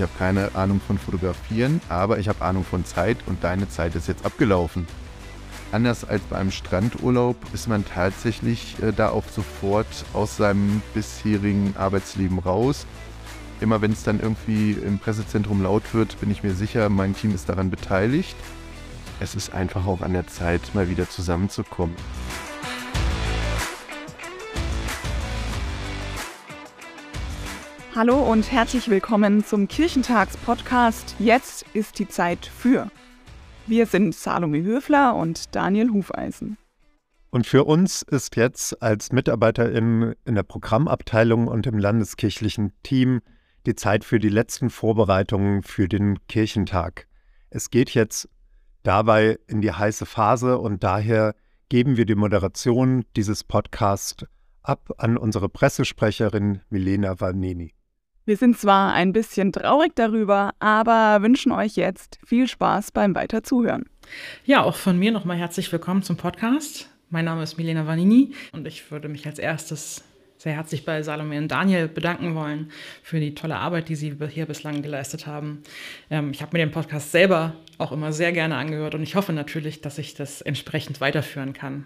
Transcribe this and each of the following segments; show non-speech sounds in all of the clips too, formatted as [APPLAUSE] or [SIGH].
Ich habe keine Ahnung von Fotografieren, aber ich habe Ahnung von Zeit und deine Zeit ist jetzt abgelaufen. Anders als bei einem Strandurlaub ist man tatsächlich äh, da auch sofort aus seinem bisherigen Arbeitsleben raus. Immer wenn es dann irgendwie im Pressezentrum laut wird, bin ich mir sicher, mein Team ist daran beteiligt. Es ist einfach auch an der Zeit, mal wieder zusammenzukommen. Hallo und herzlich willkommen zum Kirchentags-Podcast. Jetzt ist die Zeit für. Wir sind Salome Höfler und Daniel Hufeisen. Und für uns ist jetzt als Mitarbeiter im, in der Programmabteilung und im landeskirchlichen Team die Zeit für die letzten Vorbereitungen für den Kirchentag. Es geht jetzt dabei in die heiße Phase und daher geben wir die Moderation dieses Podcasts ab an unsere Pressesprecherin Milena Vanini. Wir sind zwar ein bisschen traurig darüber, aber wünschen euch jetzt viel Spaß beim Weiterzuhören. Ja, auch von mir nochmal herzlich willkommen zum Podcast. Mein Name ist Milena Vanini und ich würde mich als erstes sehr herzlich bei Salome und Daniel bedanken wollen für die tolle Arbeit, die sie hier bislang geleistet haben. Ähm, ich habe mir den Podcast selber auch immer sehr gerne angehört und ich hoffe natürlich, dass ich das entsprechend weiterführen kann.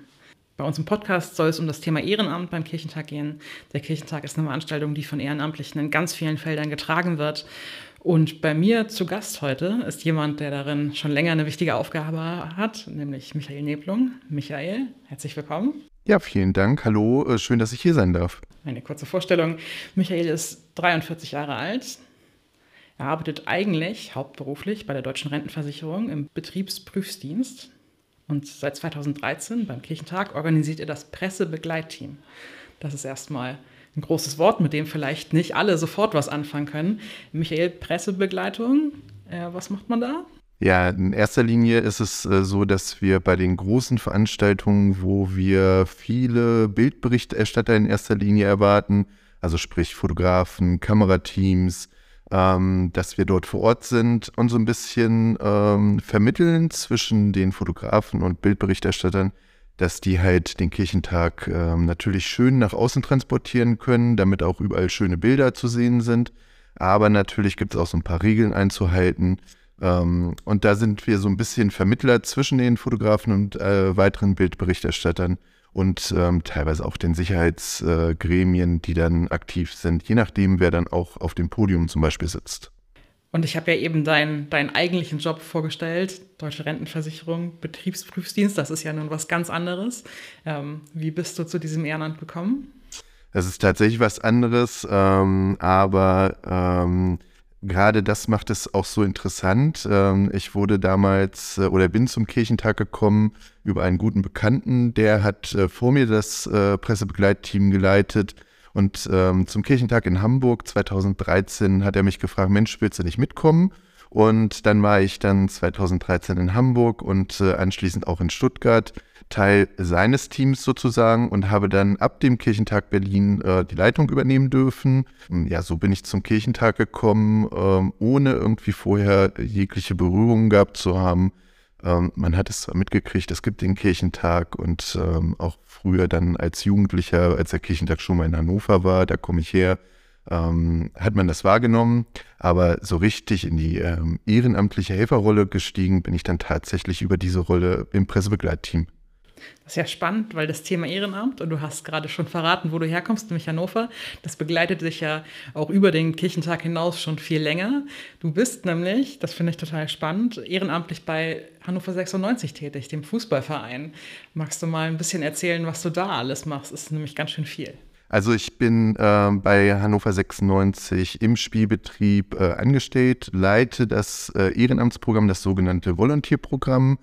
Bei uns im Podcast soll es um das Thema Ehrenamt beim Kirchentag gehen. Der Kirchentag ist eine Veranstaltung, die von Ehrenamtlichen in ganz vielen Feldern getragen wird. Und bei mir zu Gast heute ist jemand, der darin schon länger eine wichtige Aufgabe hat, nämlich Michael Neblung. Michael, herzlich willkommen. Ja, vielen Dank. Hallo, äh, schön, dass ich hier sein darf. Eine kurze Vorstellung. Michael ist 43 Jahre alt. Er arbeitet eigentlich hauptberuflich bei der Deutschen Rentenversicherung im Betriebsprüfdienst. Und seit 2013 beim Kirchentag organisiert er das Pressebegleitteam. Das ist erstmal ein großes Wort, mit dem vielleicht nicht alle sofort was anfangen können. Michael, Pressebegleitung, äh, was macht man da? Ja, in erster Linie ist es äh, so, dass wir bei den großen Veranstaltungen, wo wir viele Bildberichterstatter in erster Linie erwarten, also sprich Fotografen, Kamerateams, ähm, dass wir dort vor Ort sind und so ein bisschen ähm, vermitteln zwischen den Fotografen und Bildberichterstattern, dass die halt den Kirchentag ähm, natürlich schön nach außen transportieren können, damit auch überall schöne Bilder zu sehen sind. Aber natürlich gibt es auch so ein paar Regeln einzuhalten. Ähm, und da sind wir so ein bisschen Vermittler zwischen den Fotografen und äh, weiteren Bildberichterstattern und ähm, teilweise auch den Sicherheitsgremien, äh, die dann aktiv sind, je nachdem, wer dann auch auf dem Podium zum Beispiel sitzt. Und ich habe ja eben deinen, deinen eigentlichen Job vorgestellt, Deutsche Rentenversicherung, Betriebsprüfdienst, das ist ja nun was ganz anderes. Ähm, wie bist du zu diesem Ehrenamt gekommen? Das ist tatsächlich was anderes, ähm, aber ähm, gerade das macht es auch so interessant. Ähm, ich wurde damals äh, oder bin zum Kirchentag gekommen über einen guten Bekannten, der hat äh, vor mir das äh, Pressebegleitteam geleitet. Und ähm, zum Kirchentag in Hamburg 2013 hat er mich gefragt, Mensch, willst du nicht mitkommen? Und dann war ich dann 2013 in Hamburg und anschließend auch in Stuttgart Teil seines Teams sozusagen und habe dann ab dem Kirchentag Berlin äh, die Leitung übernehmen dürfen. Ja, so bin ich zum Kirchentag gekommen, ähm, ohne irgendwie vorher jegliche Berührungen gehabt zu haben. Ähm, man hat es zwar mitgekriegt, es gibt den Kirchentag und ähm, auch früher dann als Jugendlicher, als der Kirchentag schon mal in Hannover war, da komme ich her, ähm, hat man das wahrgenommen, aber so richtig in die ähm, ehrenamtliche Helferrolle gestiegen bin ich dann tatsächlich über diese Rolle im Pressebegleitteam. Das ist ja spannend, weil das Thema Ehrenamt, und du hast gerade schon verraten, wo du herkommst, nämlich Hannover, das begleitet dich ja auch über den Kirchentag hinaus schon viel länger. Du bist nämlich, das finde ich total spannend, ehrenamtlich bei Hannover 96 tätig, dem Fußballverein. Magst du mal ein bisschen erzählen, was du da alles machst? Das ist nämlich ganz schön viel. Also ich bin äh, bei Hannover 96 im Spielbetrieb äh, angestellt, leite das äh, Ehrenamtsprogramm, das sogenannte Volontierprogramm.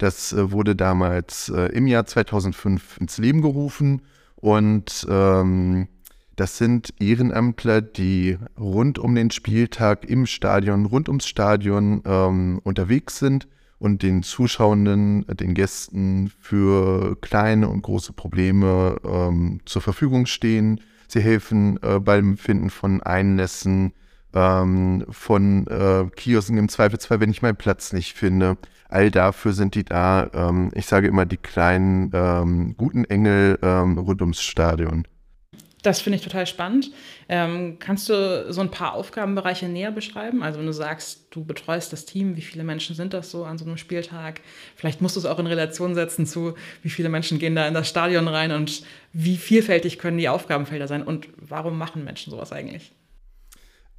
Das äh, wurde damals äh, im Jahr 2005 ins Leben gerufen und ähm, das sind Ehrenamtler, die rund um den Spieltag im Stadion, rund ums Stadion ähm, unterwegs sind und den Zuschauenden, den Gästen für kleine und große Probleme ähm, zur Verfügung stehen. Sie helfen äh, beim Finden von Einlässen, ähm, von äh, Kiosken im Zweifelsfall, wenn ich meinen Platz nicht finde. All dafür sind die da. Ähm, ich sage immer die kleinen ähm, guten Engel ähm, rund ums Stadion. Das finde ich total spannend. Ähm, kannst du so ein paar Aufgabenbereiche näher beschreiben? Also wenn du sagst, du betreust das Team, wie viele Menschen sind das so an so einem Spieltag? Vielleicht musst du es auch in Relation setzen zu, wie viele Menschen gehen da in das Stadion rein und wie vielfältig können die Aufgabenfelder sein und warum machen Menschen sowas eigentlich?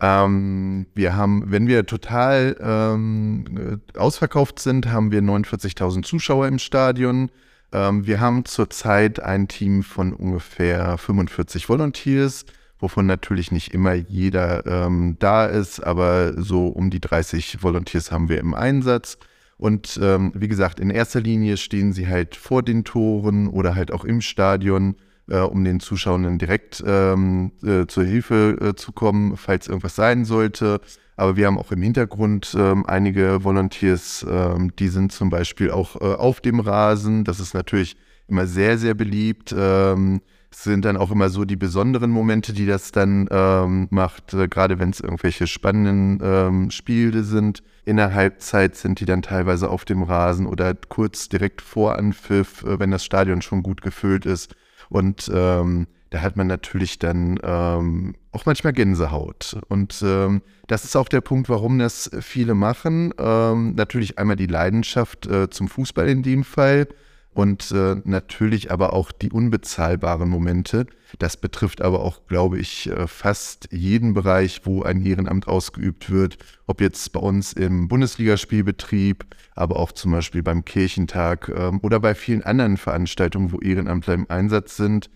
Ähm, wir haben, wenn wir total ähm, ausverkauft sind, haben wir 49.000 Zuschauer im Stadion. Ähm, wir haben zurzeit ein Team von ungefähr 45 Volunteers, wovon natürlich nicht immer jeder ähm, da ist, aber so um die 30 Volunteers haben wir im Einsatz. Und ähm, wie gesagt, in erster Linie stehen sie halt vor den Toren oder halt auch im Stadion äh, um den Zuschauern direkt ähm, äh, zur Hilfe äh, zu kommen, falls irgendwas sein sollte. Aber wir haben auch im Hintergrund ähm, einige Volunteers, ähm, die sind zum Beispiel auch äh, auf dem Rasen. Das ist natürlich immer sehr, sehr beliebt. Ähm, es sind dann auch immer so die besonderen Momente, die das dann ähm, macht, äh, gerade wenn es irgendwelche spannenden ähm, Spiele sind. In der Halbzeit sind die dann teilweise auf dem Rasen oder kurz direkt vor Anpfiff, äh, wenn das Stadion schon gut gefüllt ist. Und ähm, da hat man natürlich dann ähm, auch manchmal Gänsehaut. Und ähm, das ist auch der Punkt, warum das viele machen. Ähm, natürlich einmal die Leidenschaft äh, zum Fußball in dem Fall und äh, natürlich aber auch die unbezahlbaren Momente. Das betrifft aber auch, glaube ich, äh, fast jeden Bereich, wo ein Ehrenamt ausgeübt wird. Ob jetzt bei uns im Bundesligaspielbetrieb, aber auch zum Beispiel beim Kirchentag ähm, oder bei vielen anderen Veranstaltungen, wo Ehrenamtler im Einsatz sind.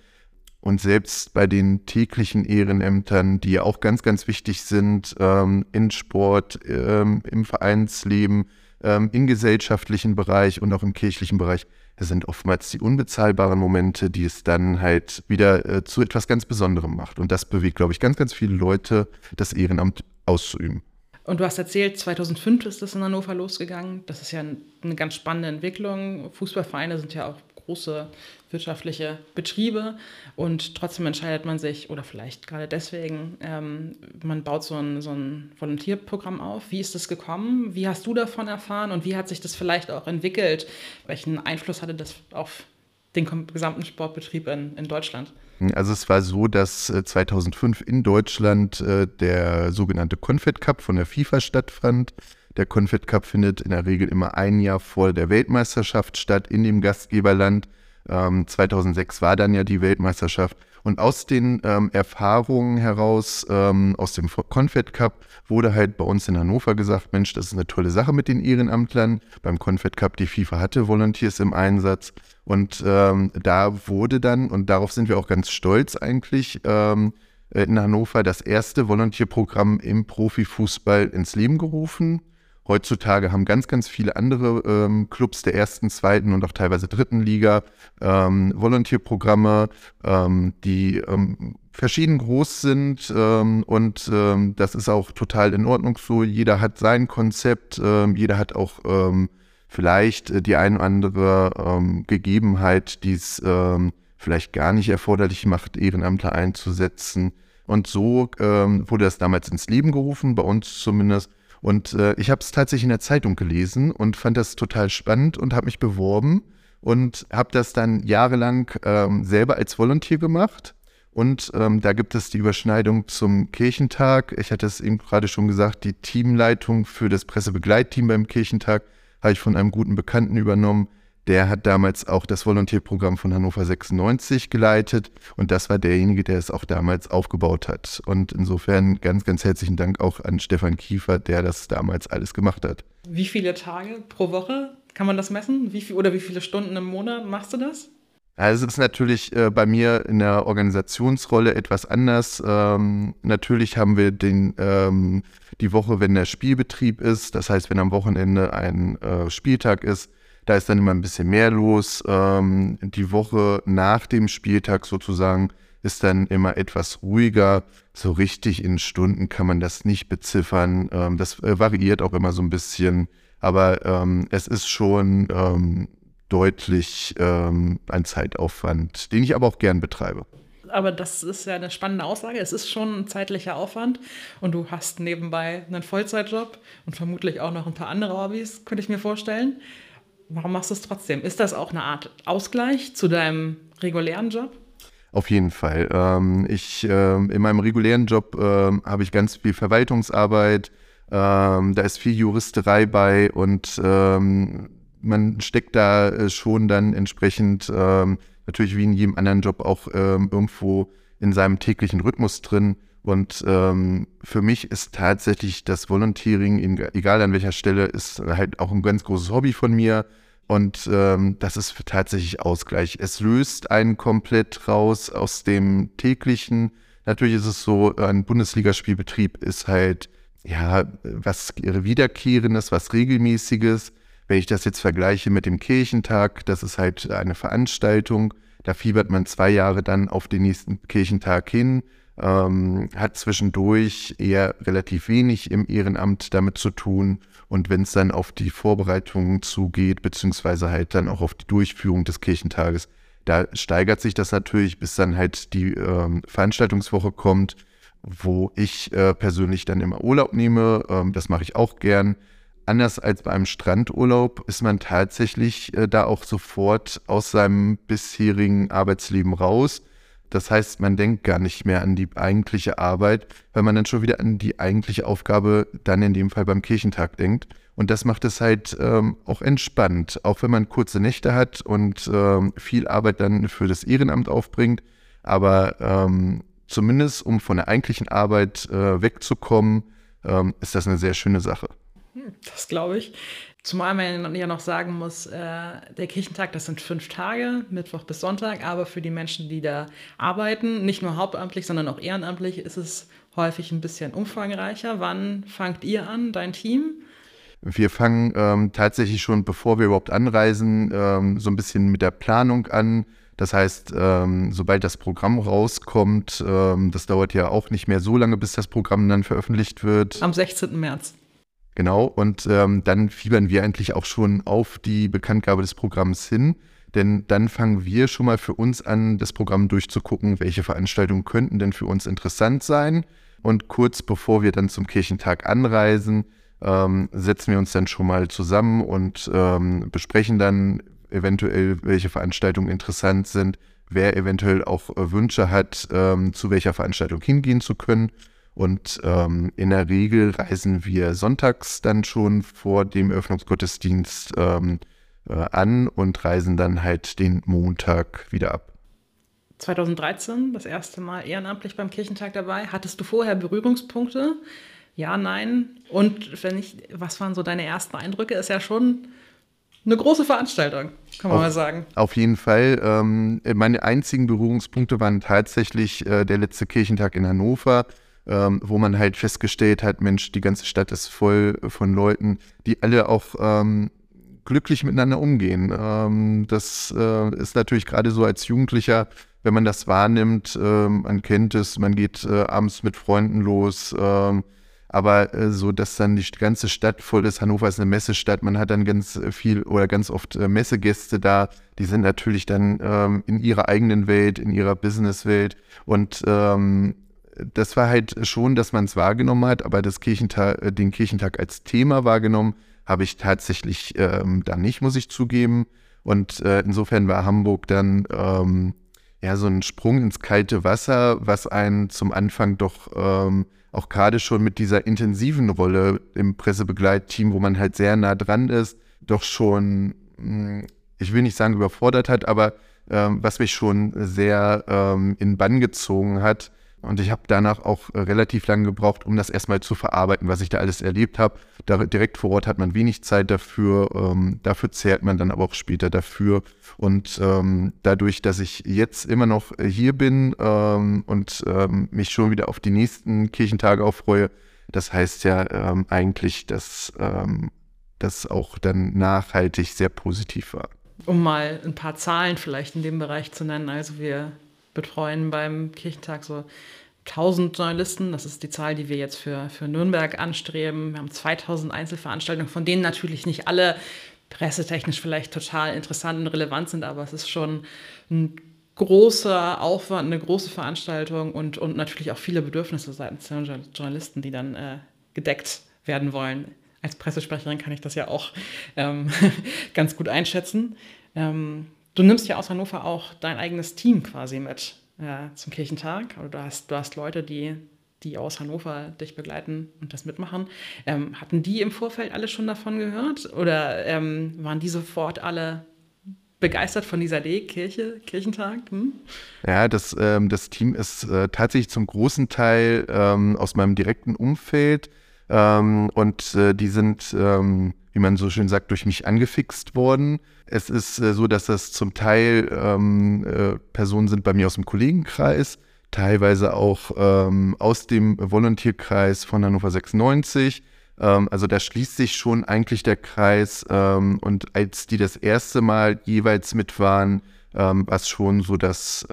Und selbst bei den täglichen Ehrenämtern, die ja auch ganz, ganz wichtig sind, ähm, in Sport, ähm, im Vereinsleben, ähm, im gesellschaftlichen Bereich und auch im kirchlichen Bereich, das sind oftmals die unbezahlbaren Momente, die es dann halt wieder äh, zu etwas ganz Besonderem macht. Und das bewegt, glaube ich, ganz, ganz viele Leute, das Ehrenamt auszuüben. Und du hast erzählt, 2005 ist das in Hannover losgegangen. Das ist ja eine ganz spannende Entwicklung. Fußballvereine sind ja auch große wirtschaftliche Betriebe und trotzdem entscheidet man sich, oder vielleicht gerade deswegen, ähm, man baut so ein, so ein Volontierprogramm auf. Wie ist das gekommen? Wie hast du davon erfahren und wie hat sich das vielleicht auch entwickelt? Welchen Einfluss hatte das auf den gesamten Sportbetrieb in, in Deutschland? Also es war so, dass 2005 äh, in Deutschland äh, der sogenannte Confed Cup von der FIFA stattfand. Der Confed Cup findet in der Regel immer ein Jahr vor der Weltmeisterschaft statt in dem Gastgeberland. Ähm, 2006 war dann ja die Weltmeisterschaft. Und aus den ähm, Erfahrungen heraus, ähm, aus dem Confed Cup, wurde halt bei uns in Hannover gesagt, Mensch, das ist eine tolle Sache mit den Ehrenamtlern. Beim Confed Cup, die FIFA hatte Volunteers im Einsatz. Und ähm, da wurde dann, und darauf sind wir auch ganz stolz eigentlich, ähm, in Hannover das erste Volontierprogramm im Profifußball ins Leben gerufen. Heutzutage haben ganz, ganz viele andere ähm, Clubs der ersten, zweiten und auch teilweise dritten Liga ähm, Volontierprogramme, ähm, die ähm, verschieden groß sind ähm, und ähm, das ist auch total in Ordnung so. Jeder hat sein Konzept, jeder hat auch vielleicht äh, die ein oder andere Gegebenheit, die es vielleicht gar nicht erforderlich macht, Ehrenamtler einzusetzen. Und so wurde das damals ins Leben gerufen, bei uns zumindest. Und äh, ich habe es tatsächlich in der Zeitung gelesen und fand das total spannend und habe mich beworben und habe das dann jahrelang ähm, selber als Volontier gemacht. Und ähm, da gibt es die Überschneidung zum Kirchentag. Ich hatte es eben gerade schon gesagt, die Teamleitung für das Pressebegleitteam beim Kirchentag habe ich von einem guten Bekannten übernommen. Der hat damals auch das Volontierprogramm von Hannover 96 geleitet und das war derjenige, der es auch damals aufgebaut hat. Und insofern ganz, ganz herzlichen Dank auch an Stefan Kiefer, der das damals alles gemacht hat. Wie viele Tage pro Woche kann man das messen? Wie viel, oder wie viele Stunden im Monat machst du das? Also es ist natürlich äh, bei mir in der Organisationsrolle etwas anders. Ähm, natürlich haben wir den, ähm, die Woche, wenn der Spielbetrieb ist, das heißt, wenn am Wochenende ein äh, Spieltag ist, da ist dann immer ein bisschen mehr los. Ähm, die Woche nach dem Spieltag sozusagen ist dann immer etwas ruhiger. So richtig in Stunden kann man das nicht beziffern. Ähm, das äh, variiert auch immer so ein bisschen. Aber ähm, es ist schon ähm, deutlich ähm, ein Zeitaufwand, den ich aber auch gern betreibe aber das ist ja eine spannende Aussage. Es ist schon ein zeitlicher Aufwand und du hast nebenbei einen Vollzeitjob und vermutlich auch noch ein paar andere Hobbys, könnte ich mir vorstellen. Warum machst du es trotzdem? Ist das auch eine Art Ausgleich zu deinem regulären Job? Auf jeden Fall. Ähm, ich, äh, in meinem regulären Job äh, habe ich ganz viel Verwaltungsarbeit. Ähm, da ist viel Juristerei bei und ähm, man steckt da äh, schon dann entsprechend ähm, natürlich wie in jedem anderen Job auch ähm, irgendwo in seinem täglichen Rhythmus drin. Und ähm, für mich ist tatsächlich das Volunteering, in, egal an welcher Stelle, ist halt auch ein ganz großes Hobby von mir. Und ähm, das ist tatsächlich Ausgleich. Es löst einen komplett raus aus dem täglichen. Natürlich ist es so, ein Bundesligaspielbetrieb ist halt ja was Wiederkehrendes, was Regelmäßiges. Wenn ich das jetzt vergleiche mit dem Kirchentag, das ist halt eine Veranstaltung. Da fiebert man zwei Jahre dann auf den nächsten Kirchentag hin, ähm, hat zwischendurch eher relativ wenig im Ehrenamt damit zu tun. Und wenn es dann auf die Vorbereitungen zugeht, beziehungsweise halt dann auch auf die Durchführung des Kirchentages, da steigert sich das natürlich, bis dann halt die ähm, Veranstaltungswoche kommt, wo ich äh, persönlich dann immer Urlaub nehme. Ähm, das mache ich auch gern anders als bei einem Strandurlaub ist man tatsächlich äh, da auch sofort aus seinem bisherigen Arbeitsleben raus. Das heißt, man denkt gar nicht mehr an die eigentliche Arbeit, weil man dann schon wieder an die eigentliche Aufgabe dann in dem Fall beim Kirchentag denkt. Und das macht es halt ähm, auch entspannt, auch wenn man kurze Nächte hat und ähm, viel Arbeit dann für das Ehrenamt aufbringt. Aber ähm, zumindest, um von der eigentlichen Arbeit äh, wegzukommen, ähm, ist das eine sehr schöne Sache. Das glaube ich. Zumal man ja noch sagen muss, äh, der Kirchentag, das sind fünf Tage, Mittwoch bis Sonntag, aber für die Menschen, die da arbeiten, nicht nur hauptamtlich, sondern auch ehrenamtlich, ist es häufig ein bisschen umfangreicher. Wann fangt ihr an, dein Team? Wir fangen ähm, tatsächlich schon, bevor wir überhaupt anreisen, ähm, so ein bisschen mit der Planung an. Das heißt, ähm, sobald das Programm rauskommt, ähm, das dauert ja auch nicht mehr so lange, bis das Programm dann veröffentlicht wird. Am 16. März. Genau, und ähm, dann fiebern wir eigentlich auch schon auf die Bekanntgabe des Programms hin, denn dann fangen wir schon mal für uns an, das Programm durchzugucken, welche Veranstaltungen könnten denn für uns interessant sein. Und kurz bevor wir dann zum Kirchentag anreisen, ähm, setzen wir uns dann schon mal zusammen und ähm, besprechen dann eventuell, welche Veranstaltungen interessant sind, wer eventuell auch äh, Wünsche hat, ähm, zu welcher Veranstaltung hingehen zu können. Und ähm, in der Regel reisen wir sonntags dann schon vor dem Öffnungsgottesdienst ähm, äh, an und reisen dann halt den Montag wieder ab. 2013 das erste Mal ehrenamtlich beim Kirchentag dabei. Hattest du vorher Berührungspunkte? Ja, nein. Und wenn ich, was waren so deine ersten Eindrücke? Ist ja schon eine große Veranstaltung, kann man auf, mal sagen. Auf jeden Fall. Ähm, meine einzigen Berührungspunkte waren tatsächlich äh, der letzte Kirchentag in Hannover ähm, wo man halt festgestellt hat, Mensch, die ganze Stadt ist voll von Leuten, die alle auch ähm, glücklich miteinander umgehen. Ähm, das äh, ist natürlich gerade so als Jugendlicher, wenn man das wahrnimmt, äh, man kennt es, man geht äh, abends mit Freunden los, ähm, aber äh, so, dass dann die ganze Stadt voll ist. Hannover ist eine Messestadt, man hat dann ganz viel oder ganz oft äh, Messegäste da, die sind natürlich dann ähm, in ihrer eigenen Welt, in ihrer Businesswelt und ähm, das war halt schon, dass man es wahrgenommen hat, aber das Kirchentag, äh, den Kirchentag als Thema wahrgenommen habe ich tatsächlich ähm, da nicht, muss ich zugeben. Und äh, insofern war Hamburg dann ähm, ja so ein Sprung ins kalte Wasser, was einen zum Anfang doch ähm, auch gerade schon mit dieser intensiven Rolle im Pressebegleitteam, wo man halt sehr nah dran ist, doch schon, hm, ich will nicht sagen überfordert hat, aber ähm, was mich schon sehr ähm, in Bann gezogen hat, und ich habe danach auch äh, relativ lange gebraucht, um das erstmal zu verarbeiten, was ich da alles erlebt habe. Direkt vor Ort hat man wenig Zeit dafür. Ähm, dafür zehrt man dann aber auch später dafür. Und ähm, dadurch, dass ich jetzt immer noch hier bin ähm, und ähm, mich schon wieder auf die nächsten Kirchentage aufreue, das heißt ja ähm, eigentlich, dass ähm, das auch dann nachhaltig sehr positiv war. Um mal ein paar Zahlen vielleicht in dem Bereich zu nennen. Also wir betreuen beim Kirchentag so 1000 Journalisten. Das ist die Zahl, die wir jetzt für, für Nürnberg anstreben. Wir haben 2000 Einzelveranstaltungen, von denen natürlich nicht alle pressetechnisch vielleicht total interessant und relevant sind, aber es ist schon ein großer Aufwand, eine große Veranstaltung und, und natürlich auch viele Bedürfnisse seitens der Journalisten, die dann äh, gedeckt werden wollen. Als Pressesprecherin kann ich das ja auch ähm, [LAUGHS] ganz gut einschätzen. Ähm, Du nimmst ja aus Hannover auch dein eigenes Team quasi mit. äh, zum Kirchentag oder du hast, du hast Leute, die, die aus Hannover dich begleiten und das mitmachen. Ähm, hatten die im Vorfeld alle schon davon gehört oder ähm, waren die sofort alle begeistert von dieser Idee, Kirche, Kirchentag? Hm? Ja, das, ähm, das Team ist äh, tatsächlich zum großen Teil ähm, aus meinem direkten Umfeld ähm, und äh, die sind, ähm, wie man so schön sagt, durch mich angefixt worden. Es ist äh, so, dass das zum Teil ähm, äh, Personen sind bei mir aus dem Kollegenkreis, teilweise auch ähm, aus dem Volontierkreis von Hannover 96 ähm, also da schließt sich schon eigentlich der Kreis. Ähm, und als die das erste Mal jeweils mit waren, ähm, war es schon so, dass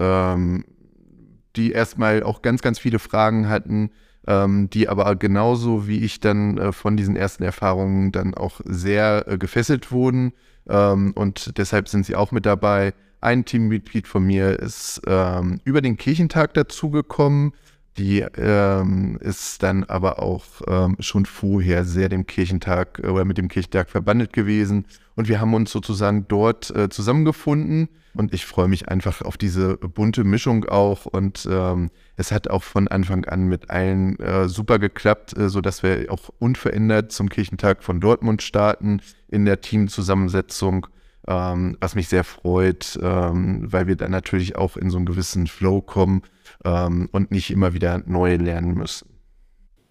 die erstmal auch ganz, ganz viele Fragen hatten, ähm, die aber genauso wie ich dann äh, von diesen ersten Erfahrungen dann auch sehr äh, gefesselt wurden. Ähm, und deshalb sind sie auch mit dabei. Ein Teammitglied von mir ist über den Kirchentag dazugekommen die ähm, ist dann aber auch ähm, schon vorher sehr dem Kirchentag äh, oder mit dem Kirchentag verbandelt gewesen. Und wir haben uns sozusagen dort äh, zusammengefunden. Und ich freue mich einfach auf diese bunte Mischung auch. Und ähm, es hat auch von Anfang an mit allen äh, super geklappt, äh, sodass wir auch unverändert zum Kirchentag von Dortmund starten in der Teamzusammensetzung. Ähm, was mich sehr freut, ähm, weil wir dann natürlich auch in so einen gewissen Flow kommen ähm, und nicht immer wieder neu lernen müssen.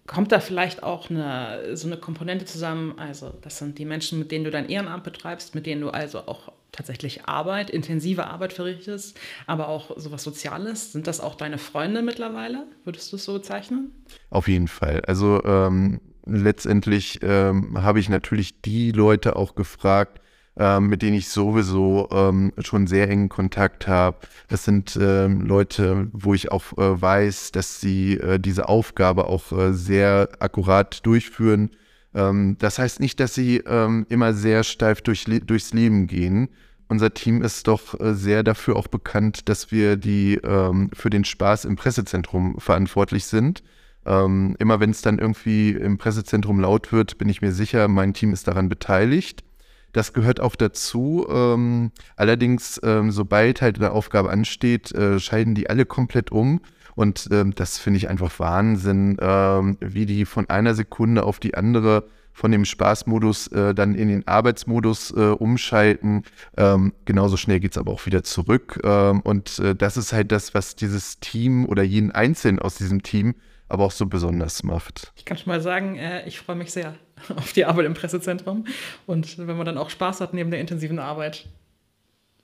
Kommt da vielleicht auch eine, so eine Komponente zusammen? Also, das sind die Menschen, mit denen du dein Ehrenamt betreibst, mit denen du also auch tatsächlich Arbeit, intensive Arbeit verrichtest, aber auch sowas Soziales. Sind das auch deine Freunde mittlerweile? Würdest du es so bezeichnen? Auf jeden Fall. Also, ähm, letztendlich ähm, habe ich natürlich die Leute auch gefragt, ähm, mit denen ich sowieso ähm, schon sehr engen Kontakt habe. Das sind ähm, Leute, wo ich auch äh, weiß, dass sie äh, diese Aufgabe auch äh, sehr akkurat durchführen. Ähm, das heißt nicht, dass sie ähm, immer sehr steif durch, durchs Leben gehen. Unser Team ist doch äh, sehr dafür auch bekannt, dass wir die ähm, für den Spaß im Pressezentrum verantwortlich sind. immer wenn es dann irgendwie im Pressezentrum laut wird, bin ich mir sicher, mein Team ist daran beteiligt. Das gehört auch dazu. Ähm, allerdings, ähm, sobald halt eine Aufgabe ansteht, äh, scheiden die alle komplett um. Und ähm, das finde ich einfach Wahnsinn, ähm, wie die von einer Sekunde auf die andere von dem Spaßmodus äh, dann in den Arbeitsmodus äh, umschalten. Ähm, genauso schnell geht es aber auch wieder zurück. Ähm, und äh, das ist halt das, was dieses Team oder jeden Einzelnen aus diesem Team aber auch so besonders macht. Ich kann schon mal sagen, äh, ich freue mich sehr [LAUGHS] auf die Arbeit im Pressezentrum. Und wenn man dann auch Spaß hat neben der intensiven Arbeit,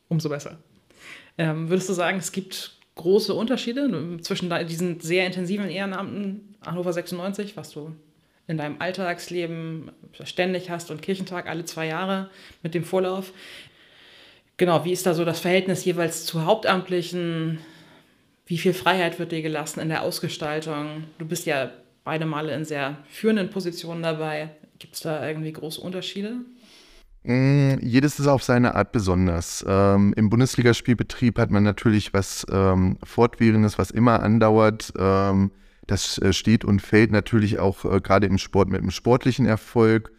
umso besser. Ähm, würdest du sagen, es gibt große Unterschiede zwischen diesen sehr intensiven Ehrenamten Hannover 96, was du in deinem Alltagsleben ständig hast und Kirchentag alle zwei Jahre mit dem Vorlauf. Genau, wie ist da so das Verhältnis jeweils zu Hauptamtlichen? Wie viel Freiheit wird dir gelassen in der Ausgestaltung? Du bist ja beide Male in sehr führenden Positionen dabei. Gibt es da irgendwie große Unterschiede? Mm, jedes ist auf seine Art besonders. Ähm, Im Bundesligaspielbetrieb hat man natürlich was ähm, Fortwährendes, was immer andauert. Ähm, das äh, steht und fällt natürlich auch äh, gerade im Sport mit einem sportlichen Erfolg.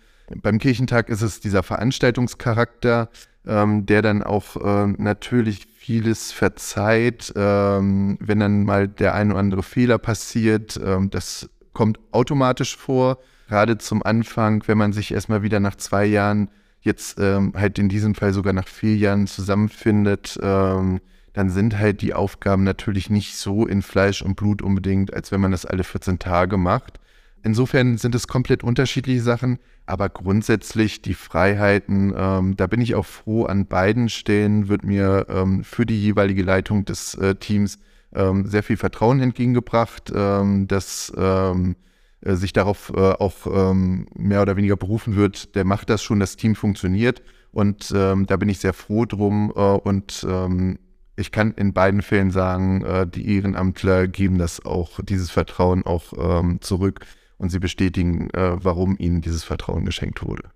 Beim Kirchentag ist es dieser Veranstaltungscharakter, ähm, der dann auch äh, natürlich vieles verzeiht, ähm, wenn dann mal der ein oder andere Fehler passiert. Ähm, das kommt automatisch vor gerade zum Anfang, wenn man sich erstmal wieder nach zwei Jahren, jetzt ähm, halt in diesem Fall sogar nach vier Jahren zusammenfindet, ähm, dann sind halt die Aufgaben natürlich nicht so in Fleisch und Blut unbedingt, als wenn man das alle 14 Tage macht. Insofern sind es komplett unterschiedliche Sachen, aber grundsätzlich die Freiheiten, ähm, da bin ich auch froh, an beiden Stellen wird mir ähm, für die jeweilige Leitung des äh, Teams ähm, sehr viel Vertrauen entgegengebracht, ähm, dass ähm, äh, sich darauf äh, auch ähm, mehr oder weniger berufen wird, der macht das schon, das Team funktioniert. Und ähm, da bin ich sehr froh drum. Äh, und ähm, ich kann in beiden Fällen sagen, äh, die Ehrenamtler geben das auch, dieses Vertrauen auch ähm, zurück und sie bestätigen, äh, warum ihnen dieses Vertrauen geschenkt wurde.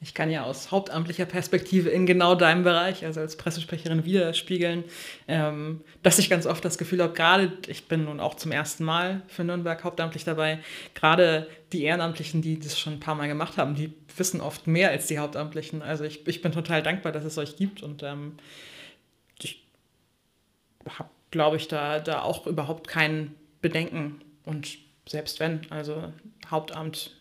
Ich kann ja aus hauptamtlicher Perspektive in genau deinem Bereich, also als Pressesprecherin, widerspiegeln, ähm, dass ich ganz oft das Gefühl habe, gerade, ich bin nun auch zum ersten Mal für Nürnberg hauptamtlich dabei, gerade die Ehrenamtlichen, die das schon ein paar Mal gemacht haben, die wissen oft mehr als die Hauptamtlichen. Also ich, ich bin total dankbar, dass es euch gibt und ähm, ich habe glaube ich, da, da auch überhaupt kein Bedenken. Und selbst wenn, also Hauptamt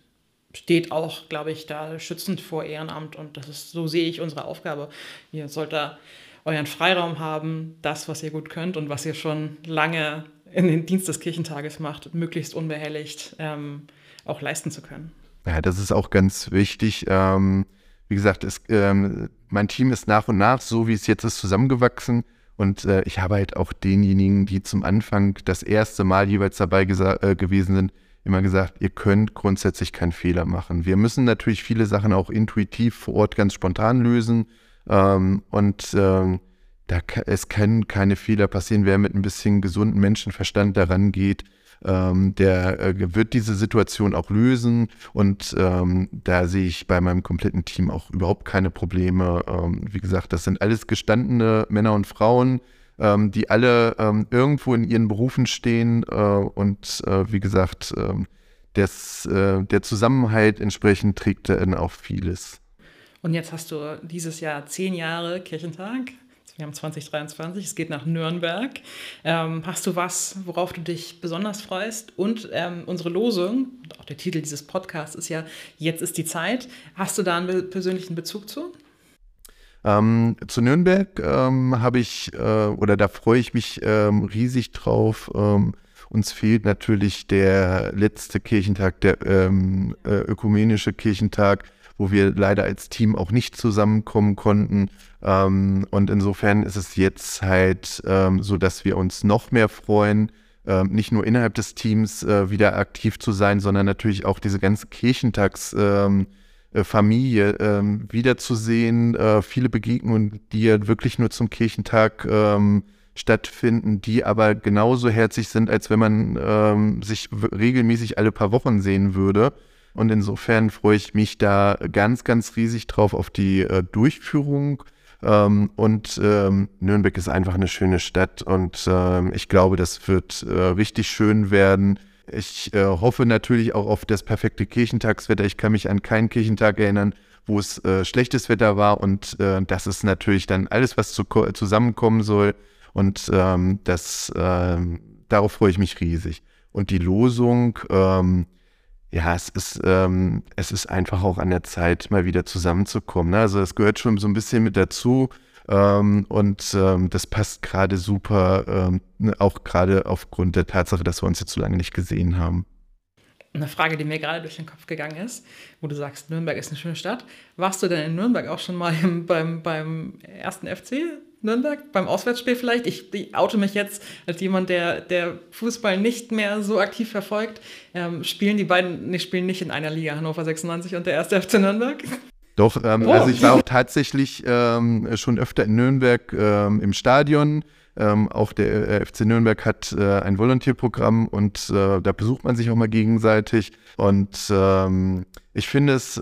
steht auch, glaube ich, da schützend vor Ehrenamt und das ist, so sehe ich unsere Aufgabe. Ihr sollt da euren Freiraum haben, das, was ihr gut könnt und was ihr schon lange in den Dienst des Kirchentages macht, möglichst unbehelligt ähm, auch leisten zu können. Ja, das ist auch ganz wichtig. Ähm, wie gesagt, es, ähm, mein Team ist nach und nach, so wie es jetzt ist, zusammengewachsen. Und äh, ich habe halt auch denjenigen, die zum Anfang das erste Mal jeweils dabei äh, gewesen sind, immer gesagt, ihr könnt grundsätzlich keinen Fehler machen. Wir müssen natürlich viele Sachen auch intuitiv vor Ort ganz spontan lösen. Ähm, und ähm, da, es können keine Fehler passieren. Wer mit ein bisschen gesunden Menschenverstand daran geht, ähm, der äh, wird diese Situation auch lösen und ähm, da sehe ich bei meinem kompletten Team auch überhaupt keine Probleme. Ähm, wie gesagt, das sind alles gestandene Männer und Frauen, ähm, die alle ähm, irgendwo in ihren Berufen stehen äh, und äh, wie gesagt, ähm, des, äh, der Zusammenhalt entsprechend trägt dann auch vieles. Und jetzt hast du dieses Jahr zehn Jahre Kirchentag. Wir haben 2023, es geht nach Nürnberg. Ähm, hast du was, worauf du dich besonders freust? Und ähm, unsere Losung, auch der Titel dieses Podcasts ist ja Jetzt ist die Zeit. Hast du da einen persönlichen Bezug zu? Ähm, zu Nürnberg ähm, habe ich, äh, oder da freue ich mich ähm, riesig drauf. Ähm, uns fehlt natürlich der letzte Kirchentag, der ähm, äh, ökumenische Kirchentag wo wir leider als Team auch nicht zusammenkommen konnten. Ähm, und insofern ist es jetzt halt so, dass wir uns noch mehr freuen, nicht nur innerhalb des Teams äh, wieder aktiv zu sein, sondern natürlich auch diese ganze Kirchentagsfamilie äh, ähm, wiederzusehen. Äh, viele Begegnungen, die ja wirklich nur zum Kirchentag ähm, stattfinden, die aber genauso herzlich sind, als wenn man ähm, sich regelmäßig alle paar Wochen sehen würde. Und insofern freue ich mich da ganz, ganz riesig drauf auf die äh, Durchführung. Ähm, und ähm, Nürnberg ist einfach eine schöne Stadt und ähm, ich glaube, das wird äh, richtig schön werden. Ich äh, hoffe natürlich auch auf das perfekte Kirchentagswetter. Ich kann mich an keinen Kirchentag erinnern, wo es äh, schlechtes Wetter war und äh, das ist natürlich dann alles, was zu, zusammenkommen soll. Und ähm, das, ähm, darauf freue ich mich riesig. Und die Losung, ähm, ja, es ist, ähm, es ist einfach auch an der Zeit, mal wieder zusammenzukommen. Ne? Also es gehört schon so ein bisschen mit dazu. Ähm, und ähm, das passt gerade super, ähm, ne, auch gerade aufgrund der Tatsache, dass wir uns jetzt so lange nicht gesehen haben. Eine Frage, die mir gerade durch den Kopf gegangen ist, wo du sagst, Nürnberg ist eine schöne Stadt. Warst du denn in Nürnberg auch schon mal im, beim, beim ersten FC? Nürnberg beim Auswärtsspiel vielleicht. Ich, ich oute mich jetzt als jemand, der, der Fußball nicht mehr so aktiv verfolgt. Ähm, spielen die beiden, nee, spielen nicht in einer Liga, Hannover 96 und der erste FC Nürnberg? Doch, ähm, oh. also ich war auch tatsächlich ähm, schon öfter in Nürnberg ähm, im Stadion. Ähm, auch der äh, FC Nürnberg hat äh, ein Volontierprogramm und äh, da besucht man sich auch mal gegenseitig. Und ähm, ich finde es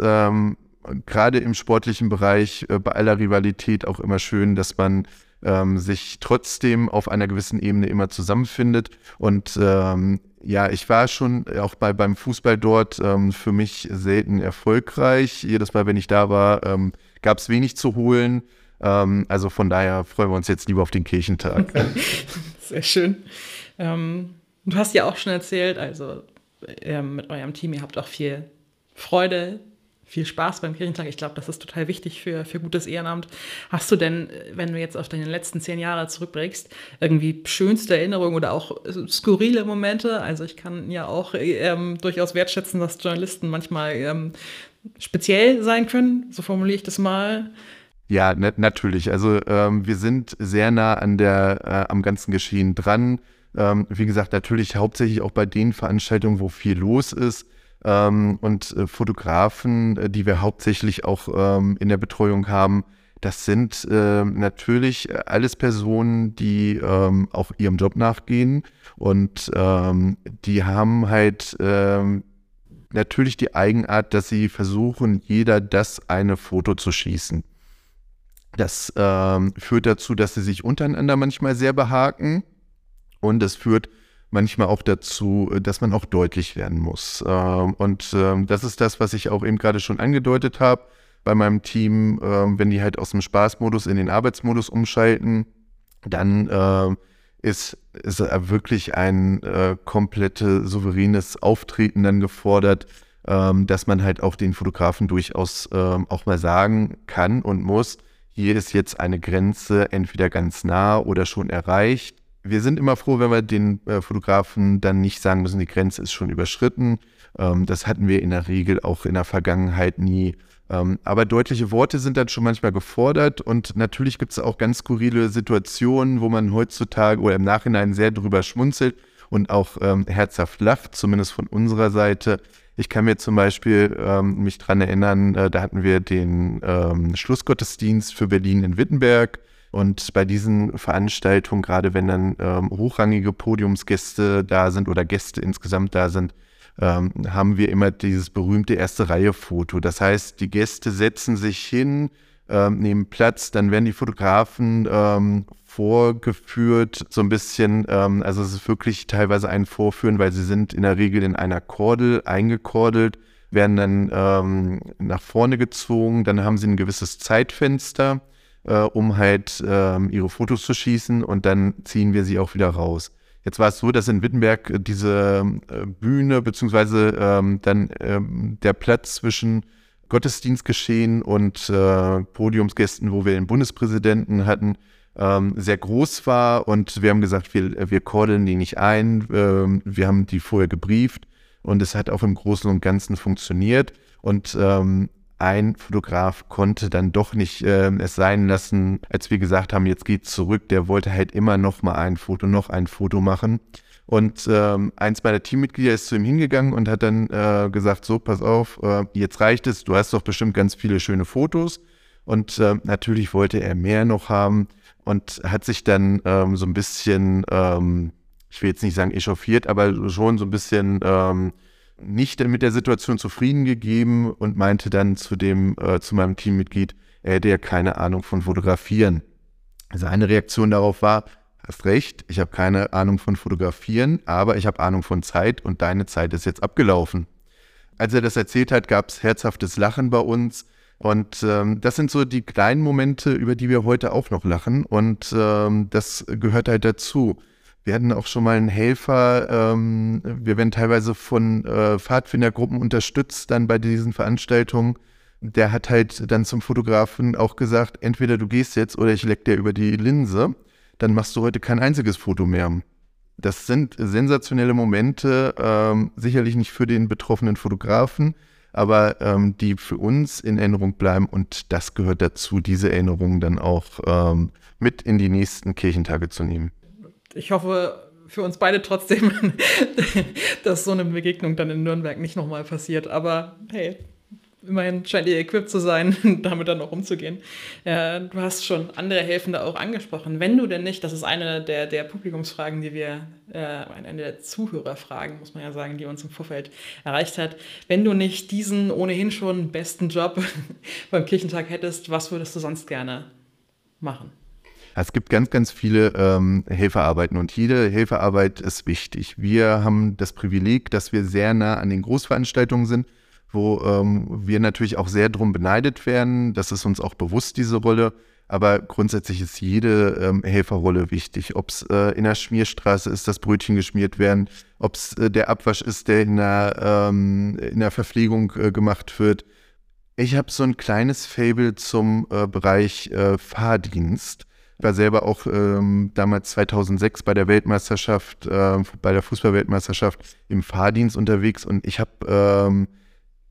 gerade im sportlichen Bereich äh, bei aller Rivalität auch immer schön, dass man ähm, sich trotzdem auf einer gewissen Ebene immer zusammenfindet. Und ähm, ja, ich war schon auch bei, beim Fußball dort ähm, für mich selten erfolgreich. Jedes Mal, wenn ich da war, ähm, gab es wenig zu holen. Ähm, also von daher freuen wir uns jetzt lieber auf den Kirchentag. [LAUGHS] Sehr schön. Ähm, du hast ja auch schon erzählt, also mit eurem Team, ihr habt auch viel Freude viel Spaß beim Kirchentag. Ich glaube, das ist total wichtig für, für gutes Ehrenamt. Hast du denn, wenn du jetzt auf deine letzten zehn Jahre zurückblickst, irgendwie schönste Erinnerungen oder auch skurrile Momente? Also ich kann ja auch ähm, durchaus wertschätzen, dass Journalisten manchmal ähm, speziell sein können. So formuliere ich das mal. Ja, ne, natürlich. Also ähm, wir sind sehr nah an der, äh, am ganzen Geschehen dran. Ähm, wie gesagt, natürlich hauptsächlich auch bei den Veranstaltungen, wo viel los ist ähm, und äh, Fotografen, äh, die wir hauptsächlich auch ähm, in der Betreuung haben, das sind äh, natürlich alles Personen, die ähm, auch ihrem Job nachgehen und ähm, die haben halt ähm, natürlich die Eigenart, dass sie versuchen, jeder das eine Foto zu schießen. Das ähm, führt dazu, dass sie sich untereinander manchmal sehr behaken und es führt manchmal auch dazu, äh, dass man auch deutlich werden muss. Ähm, und ähm, das ist das, was ich auch eben gerade schon angedeutet habe bei meinem Team, ähm, wenn die halt aus dem Spaßmodus in den Arbeitsmodus umschalten, dann ist, ist wirklich ein äh, komplette souveränes Auftreten dann gefordert, dass man halt auch den Fotografen durchaus auch mal sagen kann und muss, hier ist jetzt eine Grenze entweder ganz nah oder schon erreicht. Wir sind immer froh, wenn wir den äh, Fotografen dann nicht sagen müssen, die Grenze ist schon überschritten. Ähm, das hatten wir in der Regel auch in der Vergangenheit nie. Ähm, aber deutliche Worte sind dann schon manchmal gefordert und natürlich gibt es auch ganz skurrile Situationen, wo man heutzutage oder im Nachhinein sehr drüber schmunzelt und auch ähm, herzhaft lacht, zumindest von unserer Seite. Ich kann mir zum Beispiel ähm, mich dran erinnern, äh, da hatten wir den ähm, Schlussgottesdienst für Berlin in Wittenberg. Und bei diesen Veranstaltungen, gerade wenn dann ähm, hochrangige Podiumsgäste da sind oder Gäste insgesamt da sind, ähm, haben wir immer dieses berühmte erste Reihe-Foto. Das heißt, die Gäste setzen sich hin, ähm, nehmen Platz, dann werden die Fotografen ähm, vorgeführt, so ein bisschen, ähm, also es ist wirklich teilweise ein Vorführen, weil sie sind in der Regel in einer Kordel eingekordelt, werden dann ähm, nach vorne gezogen, dann haben sie ein gewisses Zeitfenster, äh, um halt ähm, ihre Fotos zu schießen und dann ziehen wir sie auch wieder raus. Jetzt war es so, dass in Wittenberg äh, diese äh, Bühne beziehungsweise ähm, dann ähm, der Platz zwischen Gottesdienstgeschehen und äh, Podiumsgästen, wo wir den Bundespräsidenten hatten, ähm, sehr groß war und wir haben gesagt, wir, wir kordeln die nicht ein. Ähm, wir haben die vorher gebrieft und es hat auch im Großen und Ganzen funktioniert. Und ähm, ein Fotograf konnte dann doch nicht äh, es sein lassen, als wir gesagt haben, jetzt geht's zurück. Der wollte halt immer noch mal ein Foto, noch ein Foto machen. Und ähm, eins meiner Teammitglieder ist zu ihm hingegangen und hat dann äh, gesagt, so, pass auf, äh, jetzt reicht es, du hast doch bestimmt ganz viele schöne Fotos. Und äh, natürlich wollte er mehr noch haben und hat sich dann ähm, so ein bisschen, ähm, ich will jetzt nicht sagen echauffiert, aber schon so ein bisschen ähm, nicht mit der Situation zufrieden gegeben und meinte dann zu dem, äh, zu meinem Teammitglied, er hätte ja keine Ahnung von Fotografieren. Seine Reaktion darauf war, hast recht, ich habe keine Ahnung von Fotografieren, aber ich habe Ahnung von Zeit und deine Zeit ist jetzt abgelaufen. Als er das erzählt hat, gab es herzhaftes Lachen bei uns. Und ähm, das sind so die kleinen Momente, über die wir heute auch noch lachen. Und ähm, das gehört halt dazu. Wir hatten auch schon mal einen Helfer. Ähm, wir werden teilweise von äh, Pfadfindergruppen unterstützt dann bei diesen Veranstaltungen. Der hat halt dann zum Fotografen auch gesagt, entweder du gehst jetzt oder ich leck dir über die Linse. Dann machst du heute kein einziges Foto mehr. Das sind sensationelle Momente, ähm, sicherlich nicht für den betroffenen Fotografen, aber ähm, die für uns in Erinnerung bleiben und das gehört dazu, diese Erinnerungen dann auch ähm, mit in die nächsten Kirchentage zu nehmen ich hoffe für uns beide trotzdem, [LAUGHS] dass so eine Begegnung dann in Nürnberg nicht nochmal passiert. Aber hey, immerhin scheint ihr equipped zu sein, [LAUGHS] damit dann auch umzugehen. Äh, du hast schon andere Helfende auch angesprochen. Wenn du denn nicht, das ist eine der, der Publikumsfragen, die wir, äh, eine der Zuhörerfragen, muss man ja sagen, die uns im Vorfeld erreicht hat. Wenn du nicht diesen ohnehin schon besten Job [LAUGHS] beim Kirchentag hättest, was würdest du sonst gerne machen? Es gibt ganz, ganz viele ähm, Helferarbeiten und jede Helferarbeit ist wichtig. Wir haben das Privileg, dass wir sehr nah an den Großveranstaltungen sind, wo ähm, wir natürlich auch sehr drum beneidet werden. Das ist uns auch bewusst, diese Rolle. Aber grundsätzlich ist jede ähm, Helferrolle wichtig. Ob es äh, in der Schmierstraße ist, dass Brötchen geschmiert werden, ob es äh, der Abwasch ist, der in der, ähm, in der Verpflegung äh, gemacht wird. Ich habe so ein kleines Fable zum äh, Bereich äh, Fahrdienst war selber auch ähm, damals 2006 bei der Weltmeisterschaft, äh, bei der Fußballweltmeisterschaft im Fahrdienst unterwegs und ich habe ähm,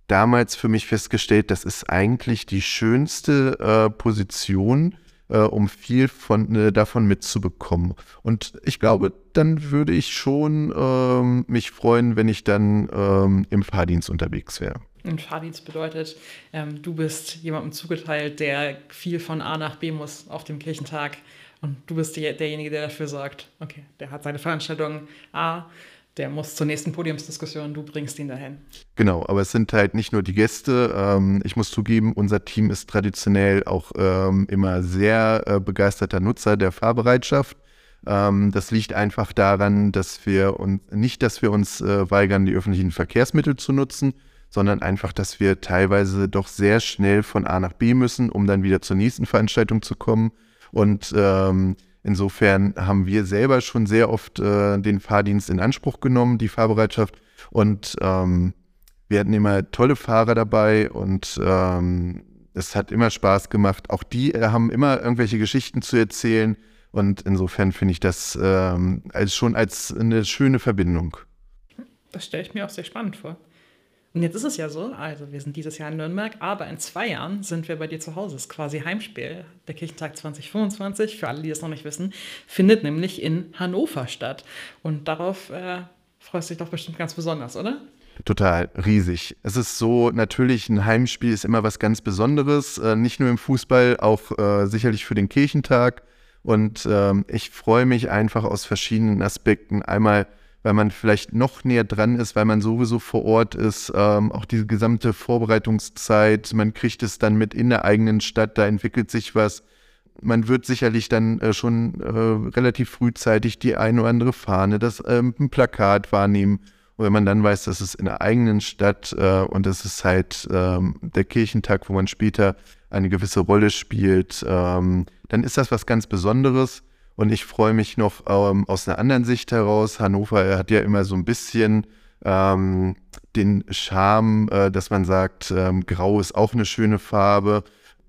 damals für mich festgestellt, das ist eigentlich die schönste äh, Position, äh, um viel von, äh, davon mitzubekommen. Und ich glaube, dann würde ich schon ähm, mich freuen, wenn ich dann ähm, im Fahrdienst unterwegs wäre. Und Fahrdienst bedeutet, ähm, du bist jemandem zugeteilt, der viel von A nach B muss auf dem Kirchentag. Und du bist die, derjenige, der dafür sorgt, okay, der hat seine Veranstaltung A, der muss zur nächsten Podiumsdiskussion, du bringst ihn dahin. Genau, aber es sind halt nicht nur die Gäste. Ähm, ich muss zugeben, unser Team ist traditionell auch ähm, immer sehr äh, begeisterter Nutzer der Fahrbereitschaft. Ähm, das liegt einfach daran, dass wir uns nicht, dass wir uns äh, weigern, die öffentlichen Verkehrsmittel zu nutzen, sondern einfach, dass wir teilweise doch sehr schnell von A nach B müssen, um dann wieder zur nächsten Veranstaltung zu kommen. Und ähm, insofern haben wir selber schon sehr oft äh, den Fahrdienst in Anspruch genommen, die Fahrbereitschaft. Und ähm, wir hatten immer tolle Fahrer dabei und ähm, es hat immer Spaß gemacht. Auch die äh, haben immer irgendwelche Geschichten zu erzählen. Und insofern finde ich das ähm, als schon als eine schöne Verbindung. Das stelle ich mir auch sehr spannend vor. Und jetzt ist es ja so, also wir sind dieses Jahr in Nürnberg, aber in zwei Jahren sind wir bei dir zu Hause. Das ist quasi Heimspiel. Der Kirchentag 2025, für alle, die das noch nicht wissen, findet nämlich in Hannover statt. Und darauf äh, freust du dich doch bestimmt ganz besonders, oder? Total riesig. Es ist so, natürlich, ein Heimspiel ist immer was ganz Besonderes, äh, nicht nur im Fußball, auch äh, sicherlich für den Kirchentag. Und ähm, ich freue mich einfach aus verschiedenen Aspekten. Einmal, weil man vielleicht noch näher dran ist, weil man sowieso vor Ort ist, ähm, auch diese gesamte Vorbereitungszeit, man kriegt es dann mit in der eigenen Stadt, da entwickelt sich was. Man wird sicherlich dann äh, schon äh, relativ frühzeitig die eine oder andere Fahne, das ähm, Plakat wahrnehmen und wenn man dann weiß, dass es in der eigenen Stadt äh, und es ist halt ähm, der Kirchentag, wo man später eine gewisse Rolle spielt, ähm, dann ist das was ganz Besonderes. Und ich freue mich noch ähm, aus einer anderen Sicht heraus. Hannover hat ja immer so ein bisschen ähm, den Charme, äh, dass man sagt, ähm, Grau ist auch eine schöne Farbe.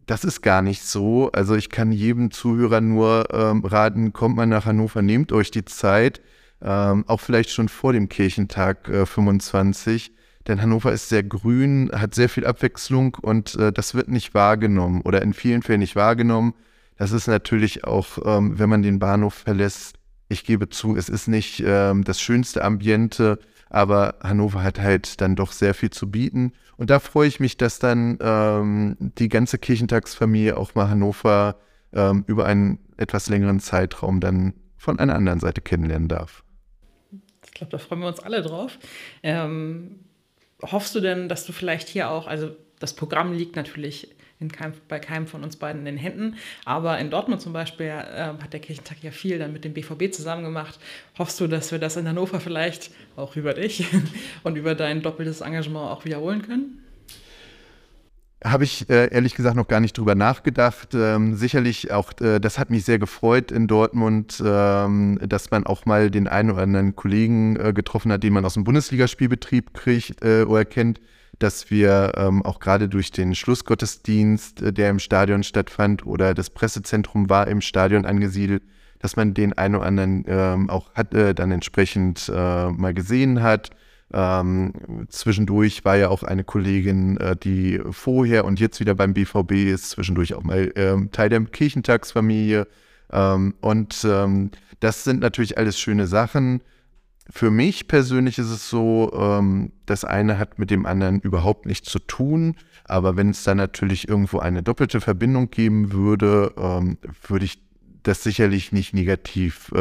Das ist gar nicht so. Also ich kann jedem Zuhörer nur ähm, raten, kommt mal nach Hannover, nehmt euch die Zeit ähm, auch vielleicht schon vor dem Kirchentag äh, 25. Denn Hannover ist sehr grün, hat sehr viel Abwechslung und äh, das wird nicht wahrgenommen oder in vielen Fällen nicht wahrgenommen. Das ist natürlich auch, ähm, wenn man den Bahnhof verlässt, ich gebe zu, es ist nicht ähm, das schönste Ambiente, aber Hannover hat halt dann doch sehr viel zu bieten. Und da freue ich mich, dass dann ähm, die ganze Kirchentagsfamilie auch mal Hannover ähm, über einen etwas längeren Zeitraum dann von einer anderen Seite kennenlernen darf. Ich glaube, da freuen wir uns alle drauf. Ähm, hoffst du denn, dass du vielleicht hier auch, also das Programm liegt natürlich keinem, bei keinem von uns beiden in den Händen, aber in Dortmund zum Beispiel äh, hat der Kirchentag ja viel dann mit dem BVB zusammen gemacht. Hoffst du, dass wir das in Hannover vielleicht auch über dich [LAUGHS] und über dein doppeltes Engagement auch wiederholen können? Habe ich äh, ehrlich gesagt noch gar nicht drüber nachgedacht. Ähm, sicherlich auch, äh, das hat mich sehr gefreut in Dortmund, ähm, dass man auch mal den einen oder anderen Kollegen äh, getroffen hat, den man aus dem Bundesligaspielbetrieb kriegt äh, oder kennt, dass wir ähm, auch gerade durch den Schlussgottesdienst, äh, der im Stadion stattfand oder das Pressezentrum war im Stadion angesiedelt, dass man den einen oder anderen ähm, auch hat, äh, dann entsprechend mal gesehen hat ähm, zwischendurch war ja auch eine Kollegin, äh, die vorher und jetzt wieder beim BVB ist, zwischendurch auch mal ähm, Teil der Kirchentagsfamilie. Ähm, und ähm, das sind natürlich alles schöne Sachen. Für mich persönlich ist es so, ähm, das eine hat mit dem anderen überhaupt nichts zu tun. Aber wenn es da natürlich irgendwo eine doppelte Verbindung geben würde, ähm, würde ich das sicherlich nicht negativ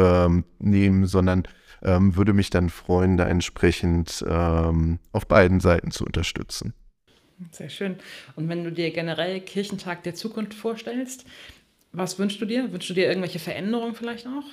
nehmen, sondern ähm, würde mich dann freuen, da entsprechend ähm, auf beiden Seiten zu unterstützen. Sehr schön. Und wenn du dir generell Kirchentag der Zukunft vorstellst, was wünschst du dir? Wünschst du dir irgendwelche Veränderungen vielleicht auch?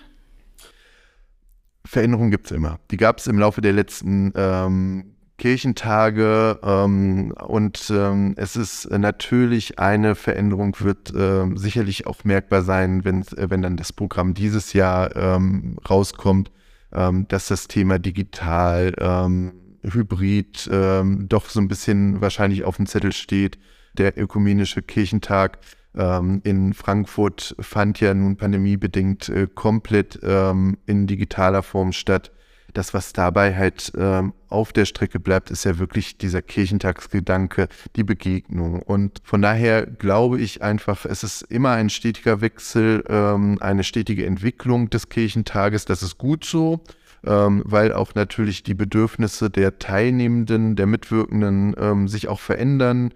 Veränderungen gibt es immer. Die gab es im Laufe der letzten ähm, Kirchentage ähm, und ähm, es ist natürlich eine Veränderung, wird äh, sicherlich auch merkbar sein, wenn, äh, wenn dann das Programm dieses Jahr ähm, rauskommt, ähm, dass das Thema digital, ähm, hybrid ähm, doch so ein bisschen wahrscheinlich auf dem Zettel steht. Der ökumenische Kirchentag ähm, in Frankfurt fand ja nun pandemiebedingt äh, komplett ähm, in digitaler Form statt das, was dabei halt ähm, auf der Strecke bleibt, ist ja wirklich dieser Kirchentagsgedanke, die Begegnung. Und von daher glaube ich einfach, es ist immer ein stetiger Wechsel, ähm, eine stetige Entwicklung des Kirchentages. Das ist gut so. Ähm, weil auch natürlich die Bedürfnisse der Teilnehmenden, der Mitwirkenden ähm, sich auch verändern.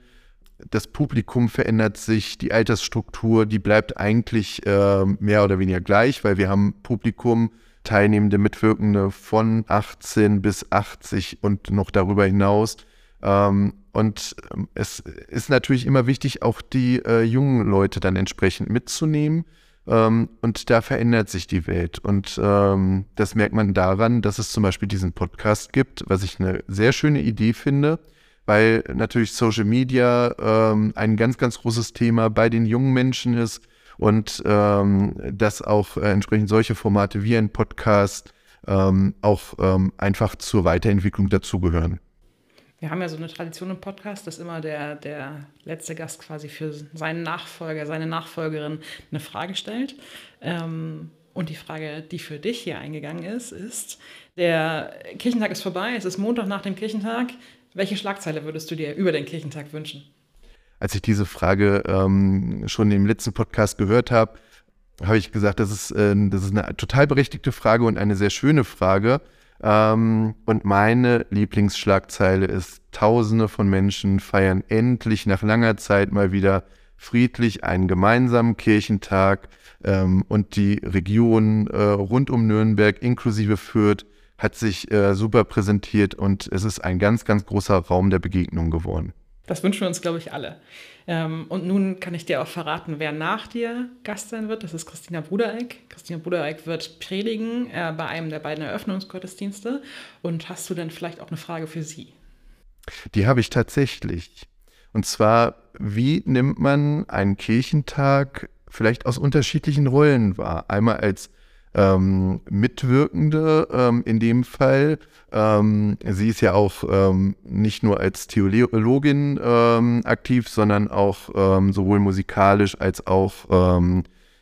Das Publikum verändert sich, die Altersstruktur, die bleibt eigentlich äh, mehr oder weniger gleich, weil wir haben Publikum, teilnehmende Mitwirkende von 18 bis 80 und noch darüber hinaus. Ähm, und ähm, es ist natürlich immer wichtig, auch die äh, jungen Leute dann entsprechend mitzunehmen. Ähm, und da verändert sich die Welt. Und ähm, das merkt man daran, dass es zum Beispiel diesen Podcast gibt, was ich eine sehr schöne Idee finde, weil natürlich Social Media ähm, ein ganz, ganz großes Thema bei den jungen Menschen ist und ähm, dass auch äh, entsprechend solche Formate wie ein Podcast ähm, auch ähm, einfach zur Weiterentwicklung dazugehören. Wir haben ja so eine Tradition im Podcast, dass immer der, der letzte Gast quasi für seinen Nachfolger, seine Nachfolgerin eine Frage stellt. Ähm, und die Frage, die für dich hier eingegangen ist, ist, der Kirchentag ist vorbei, es ist Montag nach dem Kirchentag. Welche Schlagzeile würdest du dir über den Kirchentag wünschen? Als ich diese Frage ähm, schon im letzten Podcast gehört habe, habe ich gesagt, das ist, äh, das ist eine total berechtigte Frage und eine sehr schöne Frage. Ähm, und meine Lieblingsschlagzeile ist, Tausende von Menschen feiern endlich nach langer Zeit mal wieder friedlich einen gemeinsamen Kirchentag ähm, und die Region äh, rund um Nürnberg inklusive Fürth hat sich äh, super präsentiert und es ist ein ganz, ganz großer Raum der Begegnung geworden. Das wünschen wir uns, glaube ich, alle. Ähm, und nun kann ich dir auch verraten, wer nach dir Gast sein wird. Das ist Christina Brudereck. Christina Brudereck wird predigen äh, bei einem der beiden Eröffnungsgottesdienste. Und hast du denn vielleicht auch eine Frage für sie? Die habe ich tatsächlich. Und zwar, wie nimmt man einen Kirchentag vielleicht aus unterschiedlichen Rollen wahr? Einmal als ähm, Mitwirkende ähm, in dem Fall. Ähm, sie ist ja auch ähm, nicht nur als Theologin ähm, aktiv, sondern auch ähm, sowohl musikalisch als auch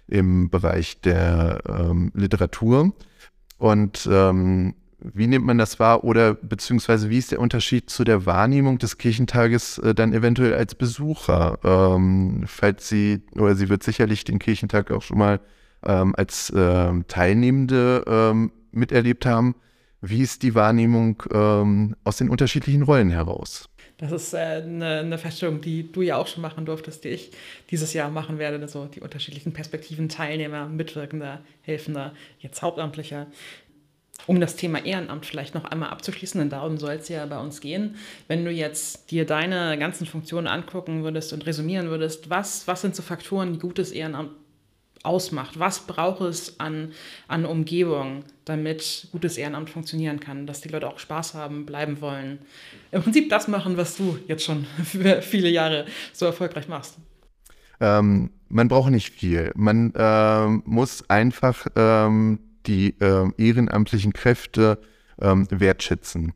im Bereich der Literatur. Und wie nimmt man das wahr oder beziehungsweise wie ist der Unterschied zu der Wahrnehmung des Kirchentages äh, dann eventuell als Besucher? Ähm, falls sie, oder sie wird sicherlich den Kirchentag auch schon mal ähm, als ähm, Teilnehmende ähm, miterlebt haben. Wie ist die Wahrnehmung ähm, aus den unterschiedlichen Rollen heraus? Das ist äh, eine, eine, Feststellung, die du ja auch schon machen durftest, die ich dieses Jahr machen werde. Also die unterschiedlichen Perspektiven, Teilnehmer, Mitwirkender, Helfender, jetzt Hauptamtlicher. Um das Thema Ehrenamt vielleicht noch einmal abzuschließen, denn darum soll es ja bei uns gehen. Wenn du jetzt dir deine ganzen Funktionen angucken würdest und resümieren würdest, was, was sind so Faktoren, die gutes Ehrenamt ausmacht. Was braucht es an, an Umgebung, damit gutes Ehrenamt funktionieren kann, dass die Leute auch Spaß haben, bleiben wollen. Im Prinzip das machen, was du jetzt schon [LAUGHS] viele Jahre so erfolgreich machst. Ähm, man braucht nicht viel. Man ähm, muss einfach ähm, die ähm, ehrenamtlichen Kräfte ähm, wertschätzen.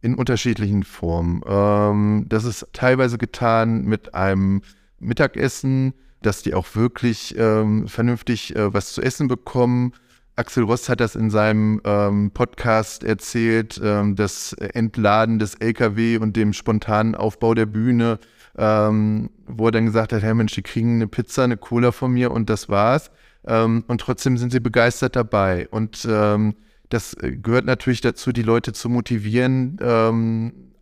In unterschiedlichen Formen. Ähm, das ist teilweise getan mit einem Mittagessen, dass die auch wirklich ähm, vernünftig äh, was zu essen bekommen. Axel Ross hat das in seinem ähm, Podcast erzählt, ähm, das Entladen des LKW und dem spontanen Aufbau der Bühne, ähm, wo er dann gesagt hat, hey Mensch, die kriegen eine Pizza, eine Cola von mir und das war's. Ähm, und trotzdem sind sie begeistert dabei. Und ähm, das gehört natürlich dazu, die Leute zu motivieren,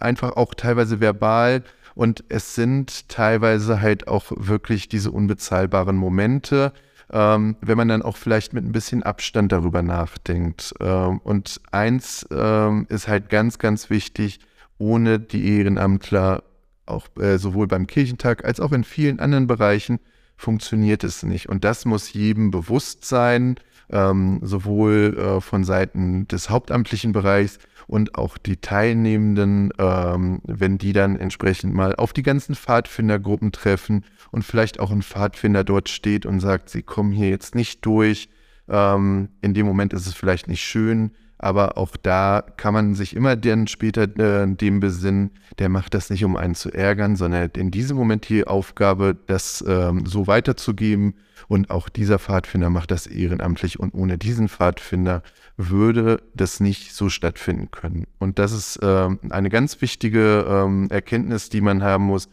einfach auch teilweise verbal und es sind teilweise halt auch wirklich diese unbezahlbaren Momente, ähm, wenn man dann auch vielleicht mit ein bisschen Abstand darüber nachdenkt. Ähm, und eins ähm, ist halt ganz, ganz wichtig, ohne die Ehrenamtler, auch äh, sowohl beim Kirchentag als auch in vielen anderen Bereichen, funktioniert es nicht. Und das muss jedem bewusst sein, ähm, sowohl äh, von Seiten des hauptamtlichen Bereichs und auch die Teilnehmenden, ähm, wenn die dann entsprechend mal auf die ganzen Pfadfindergruppen treffen und vielleicht auch ein Pfadfinder dort steht und sagt, sie kommen hier jetzt nicht durch. Ähm, in dem Moment ist es vielleicht nicht schön, aber auch da kann man sich immer dann später äh, dem besinnen, der macht das nicht, um einen zu ärgern, sondern in diesem Moment die Aufgabe, das ähm, so weiterzugeben. Und auch dieser Pfadfinder macht das ehrenamtlich. Und ohne diesen Pfadfinder würde das nicht so stattfinden können. Und das ist ähm, eine ganz wichtige ähm, Erkenntnis, die man haben muss.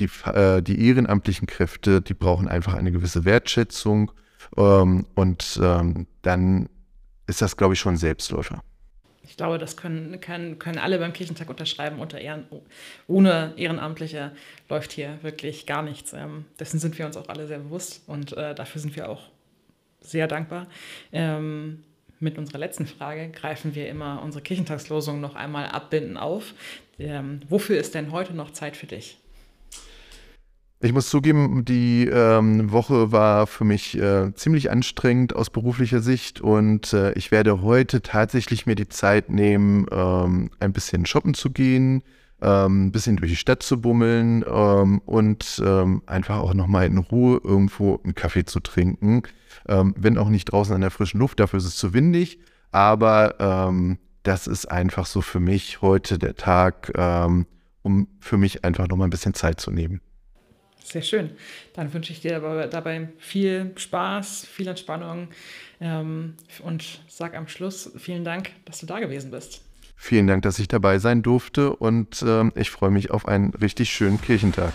Die, äh, die ehrenamtlichen Kräfte, die brauchen einfach eine gewisse Wertschätzung. Ähm, und ähm, dann ist das, glaube ich, schon ein Selbstläufer. Ich glaube, das können, können, können alle beim Kirchentag unterschreiben. Unter Ehren, ohne Ehrenamtliche läuft hier wirklich gar nichts. Ähm, dessen sind wir uns auch alle sehr bewusst und äh, dafür sind wir auch sehr dankbar. Ähm, mit unserer letzten Frage greifen wir immer unsere Kirchentagslosung noch einmal abbinden auf. Ähm, wofür ist denn heute noch Zeit für dich? Ich muss zugeben, die ähm, Woche war für mich äh, ziemlich anstrengend aus beruflicher Sicht und äh, ich werde heute tatsächlich mir die Zeit nehmen, ähm, ein bisschen shoppen zu gehen, ähm, ein bisschen durch die Stadt zu bummeln ähm, und ähm, einfach auch nochmal in Ruhe irgendwo einen Kaffee zu trinken. Ähm, wenn auch nicht draußen an der frischen Luft, dafür ist es zu windig. Aber das ist einfach so für mich heute der Tag, um für mich einfach nochmal ein bisschen Zeit zu nehmen. Sehr schön. Dann wünsche ich dir dabei viel Spaß, viel Entspannung ähm, und sag am Schluss vielen Dank, dass du da gewesen bist. Vielen Dank, dass ich dabei sein durfte und äh, ich freue mich auf einen richtig schönen Kirchentag.